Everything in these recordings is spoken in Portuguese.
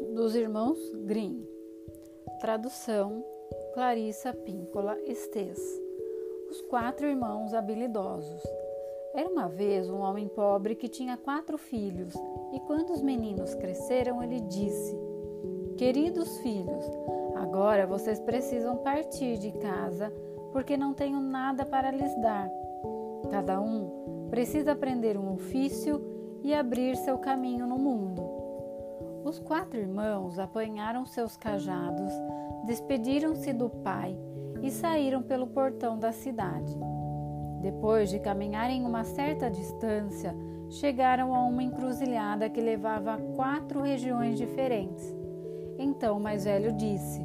dos irmãos Grimm. Tradução Clarissa Píncola Estes. Os quatro irmãos habilidosos. Era uma vez um homem pobre que tinha quatro filhos, e quando os meninos cresceram, ele disse: Queridos filhos, agora vocês precisam partir de casa, porque não tenho nada para lhes dar. Cada um precisa aprender um ofício e abrir seu caminho no mundo. Os quatro irmãos apanharam seus cajados, despediram-se do pai e saíram pelo portão da cidade. Depois de caminharem uma certa distância, chegaram a uma encruzilhada que levava a quatro regiões diferentes. Então o mais velho disse: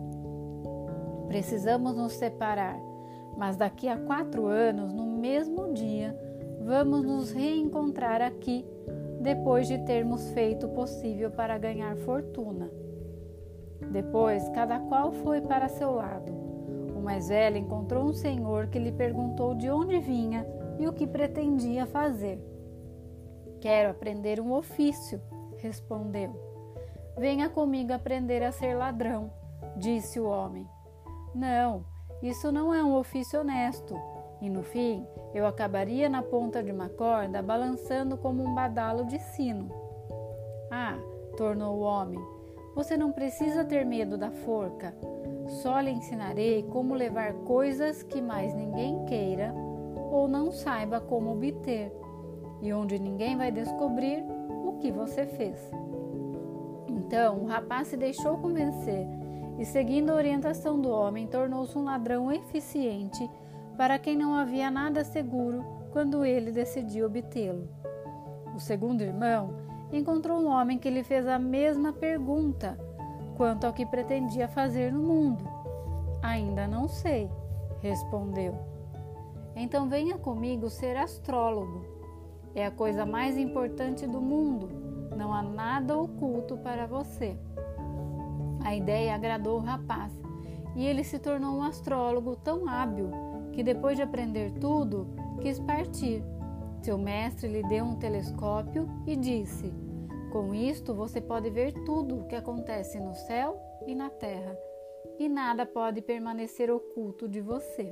Precisamos nos separar, mas daqui a quatro anos, no mesmo dia, vamos nos reencontrar aqui depois de termos feito o possível para ganhar fortuna. Depois, cada qual foi para seu lado. O mais velho encontrou um senhor que lhe perguntou de onde vinha e o que pretendia fazer. Quero aprender um ofício, respondeu. Venha comigo aprender a ser ladrão, disse o homem. Não, isso não é um ofício honesto e no fim eu acabaria na ponta de uma corda balançando como um badalo de sino. Ah, tornou o homem, você não precisa ter medo da forca. Só lhe ensinarei como levar coisas que mais ninguém queira ou não saiba como obter, e onde ninguém vai descobrir o que você fez. Então o rapaz se deixou convencer e, seguindo a orientação do homem, tornou-se um ladrão eficiente para quem não havia nada seguro quando ele decidiu obtê-lo. O segundo irmão encontrou um homem que lhe fez a mesma pergunta quanto ao que pretendia fazer no mundo. Ainda não sei, respondeu. Então venha comigo ser astrólogo. É a coisa mais importante do mundo. Não há nada oculto para você. A ideia agradou o rapaz e ele se tornou um astrólogo tão hábil que depois de aprender tudo, quis partir. Seu mestre lhe deu um telescópio e disse: Com isto você pode ver tudo o que acontece no céu e na terra, e nada pode permanecer oculto de você.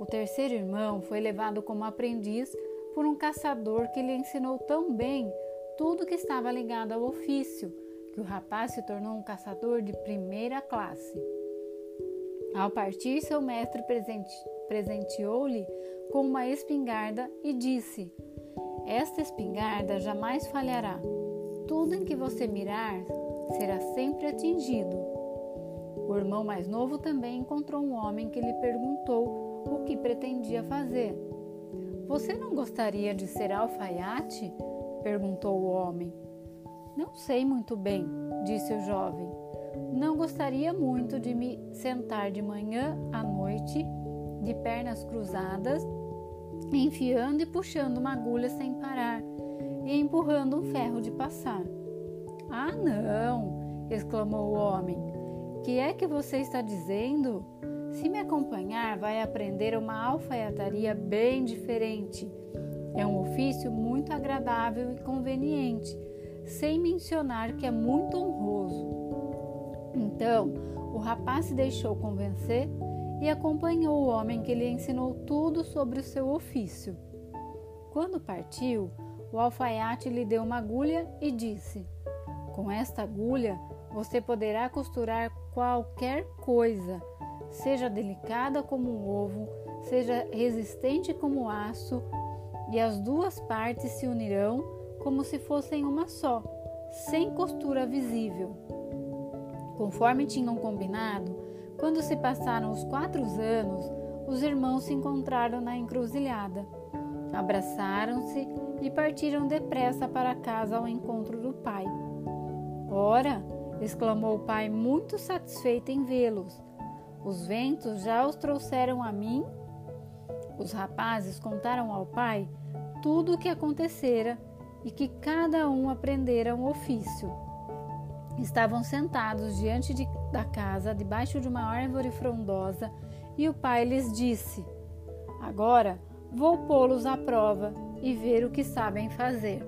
O terceiro irmão foi levado como aprendiz por um caçador que lhe ensinou tão bem tudo que estava ligado ao ofício, que o rapaz se tornou um caçador de primeira classe. Ao partir, seu mestre presenteou-lhe com uma espingarda e disse: Esta espingarda jamais falhará. Tudo em que você mirar será sempre atingido. O irmão mais novo também encontrou um homem que lhe perguntou o que pretendia fazer. Você não gostaria de ser alfaiate? perguntou o homem. Não sei muito bem, disse o jovem. Não gostaria muito de me sentar de manhã à noite, de pernas cruzadas, enfiando e puxando uma agulha sem parar e empurrando um ferro de passar. Ah, não! exclamou o homem. Que é que você está dizendo? Se me acompanhar, vai aprender uma alfaiataria bem diferente. É um ofício muito agradável e conveniente, sem mencionar que é muito honroso. Então o rapaz se deixou convencer e acompanhou o homem que lhe ensinou tudo sobre o seu ofício. Quando partiu, o alfaiate lhe deu uma agulha e disse: Com esta agulha você poderá costurar qualquer coisa, seja delicada como um ovo, seja resistente como aço, e as duas partes se unirão como se fossem uma só, sem costura visível. Conforme tinham combinado, quando se passaram os quatro anos, os irmãos se encontraram na encruzilhada. Abraçaram-se e partiram depressa para casa ao encontro do pai. Ora, exclamou o pai, muito satisfeito em vê-los. Os ventos já os trouxeram a mim? Os rapazes contaram ao pai tudo o que acontecera e que cada um aprendera um ofício. Estavam sentados diante de, da casa, debaixo de uma árvore frondosa, e o pai lhes disse: Agora vou pô-los à prova e ver o que sabem fazer.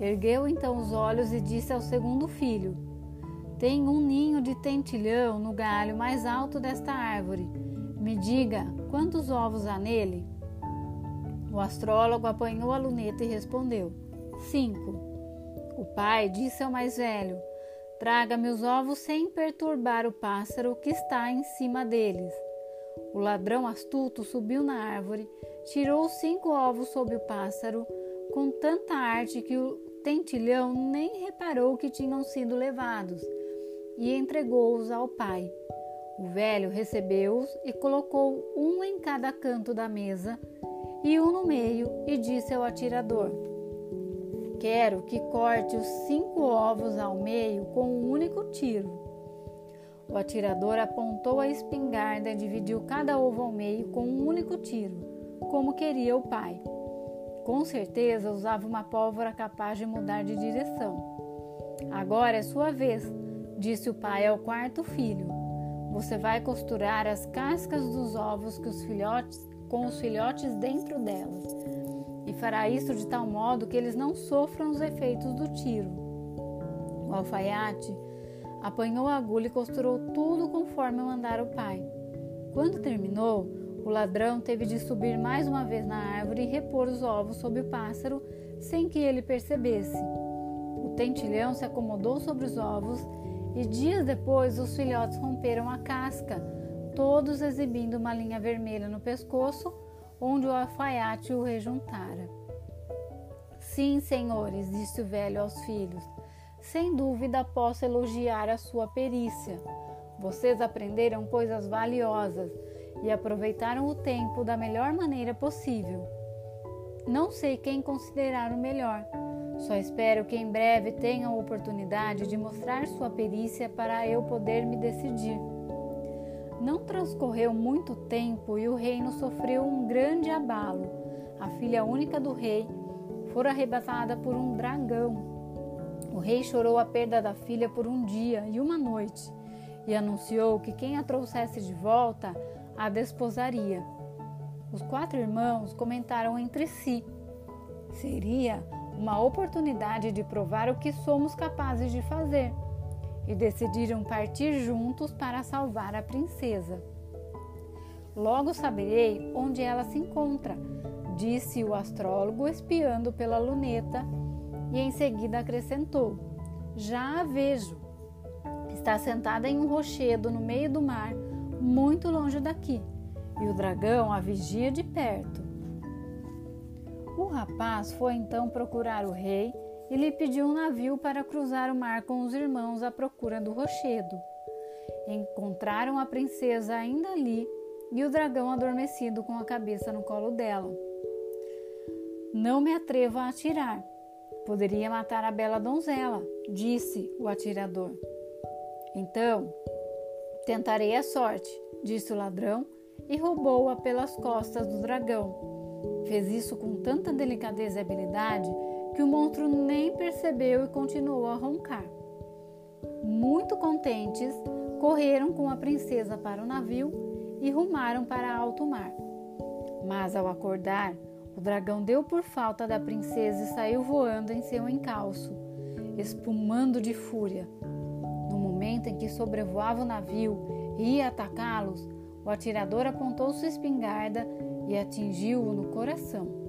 Ergueu então os olhos e disse ao segundo filho: Tem um ninho de tentilhão no galho mais alto desta árvore. Me diga, quantos ovos há nele? O astrólogo apanhou a luneta e respondeu: Cinco. O pai disse ao mais velho: Traga-me os ovos sem perturbar o pássaro que está em cima deles. O ladrão astuto subiu na árvore, tirou cinco ovos sob o pássaro, com tanta arte que o tentilhão nem reparou que tinham sido levados, e entregou-os ao pai. O velho recebeu-os e colocou um em cada canto da mesa e um no meio, e disse ao atirador: Quero que corte os cinco ovos ao meio com um único tiro. O atirador apontou a espingarda e dividiu cada ovo ao meio com um único tiro, como queria o pai. Com certeza usava uma pólvora capaz de mudar de direção. Agora é sua vez, disse o pai ao quarto filho. Você vai costurar as cascas dos ovos os filhotes, com os filhotes dentro delas, e fará isso de tal modo que eles não sofram os efeitos do tiro. O alfaiate apanhou a agulha e costurou tudo conforme mandara o pai. Quando terminou, o ladrão teve de subir mais uma vez na árvore e repor os ovos sob o pássaro sem que ele percebesse. O tentilhão se acomodou sobre os ovos e dias depois os filhotes romperam a casca, todos exibindo uma linha vermelha no pescoço, onde o alfaiate o rejuntara. Sim, senhores, disse o velho aos filhos, sem dúvida posso elogiar a sua perícia. Vocês aprenderam coisas valiosas e aproveitaram o tempo da melhor maneira possível. Não sei quem considerar o melhor. Só espero que em breve tenham a oportunidade de mostrar sua perícia para eu poder me decidir. Não transcorreu muito tempo e o reino sofreu um grande abalo. A filha única do rei fora arrebatada por um dragão o rei chorou a perda da filha por um dia e uma noite e anunciou que quem a trouxesse de volta a desposaria. Os quatro irmãos comentaram entre si: seria uma oportunidade de provar o que somos capazes de fazer e decidiram partir juntos para salvar a princesa. Logo saberei onde ela se encontra, disse o astrólogo espiando pela luneta e em seguida acrescentou: Já a vejo. Está sentada em um rochedo no meio do mar, muito longe daqui, e o dragão a vigia de perto. O rapaz foi então procurar o rei e lhe pediu um navio para cruzar o mar com os irmãos à procura do rochedo. Encontraram a princesa ainda ali e o dragão adormecido com a cabeça no colo dela. Não me atrevo a atirar, Poderia matar a bela donzela, disse o atirador. Então, tentarei a sorte, disse o ladrão e roubou-a pelas costas do dragão. Fez isso com tanta delicadeza e habilidade que o monstro nem percebeu e continuou a roncar. Muito contentes, correram com a princesa para o navio e rumaram para alto mar. Mas ao acordar, o dragão deu por falta da princesa e saiu voando em seu encalço, espumando de fúria. No momento em que sobrevoava o navio e ia atacá-los, o atirador apontou sua espingarda e atingiu-o no coração.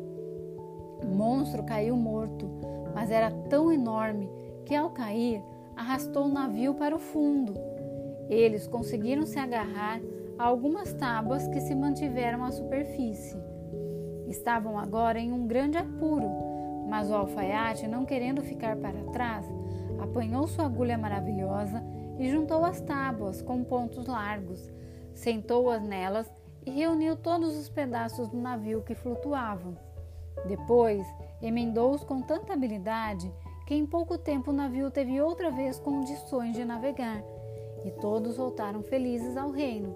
O monstro caiu morto, mas era tão enorme que, ao cair, arrastou o navio para o fundo. Eles conseguiram se agarrar a algumas tábuas que se mantiveram à superfície. Estavam agora em um grande apuro, mas o alfaiate, não querendo ficar para trás, apanhou sua agulha maravilhosa e juntou as tábuas com pontos largos, sentou-as nelas e reuniu todos os pedaços do navio que flutuavam. Depois, emendou-os com tanta habilidade que em pouco tempo o navio teve outra vez condições de navegar e todos voltaram felizes ao reino.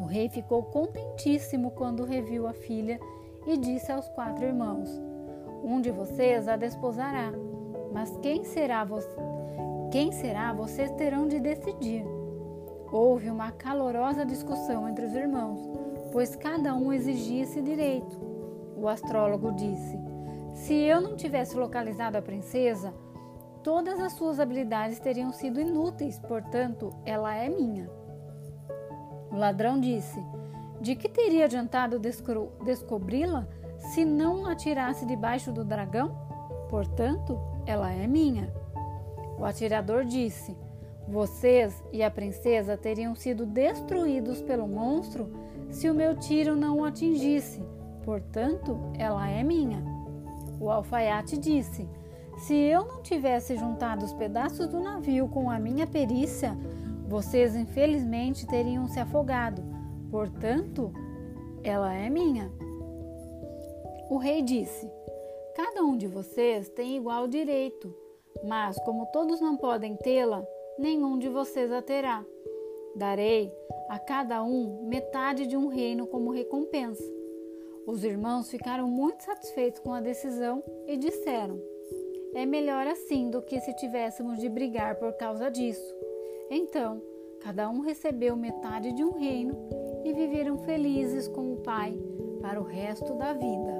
O rei ficou contentíssimo quando reviu a filha e disse aos quatro irmãos: Um de vocês a desposará, mas quem será você? Quem será vocês terão de decidir. Houve uma calorosa discussão entre os irmãos, pois cada um exigia esse direito. O astrólogo disse: Se eu não tivesse localizado a princesa, todas as suas habilidades teriam sido inúteis, portanto, ela é minha. O ladrão disse: De que teria adiantado descobri-la se não a tirasse debaixo do dragão? Portanto, ela é minha. O atirador disse: Vocês e a princesa teriam sido destruídos pelo monstro se o meu tiro não o atingisse. Portanto, ela é minha. O alfaiate disse: Se eu não tivesse juntado os pedaços do navio com a minha perícia, vocês infelizmente teriam se afogado. Portanto, ela é minha. O rei disse: Cada um de vocês tem igual direito, mas como todos não podem tê-la, nenhum de vocês a terá. Darei a cada um metade de um reino como recompensa. Os irmãos ficaram muito satisfeitos com a decisão e disseram: É melhor assim do que se tivéssemos de brigar por causa disso. Então, cada um recebeu metade de um reino e viveram felizes com o pai para o resto da vida.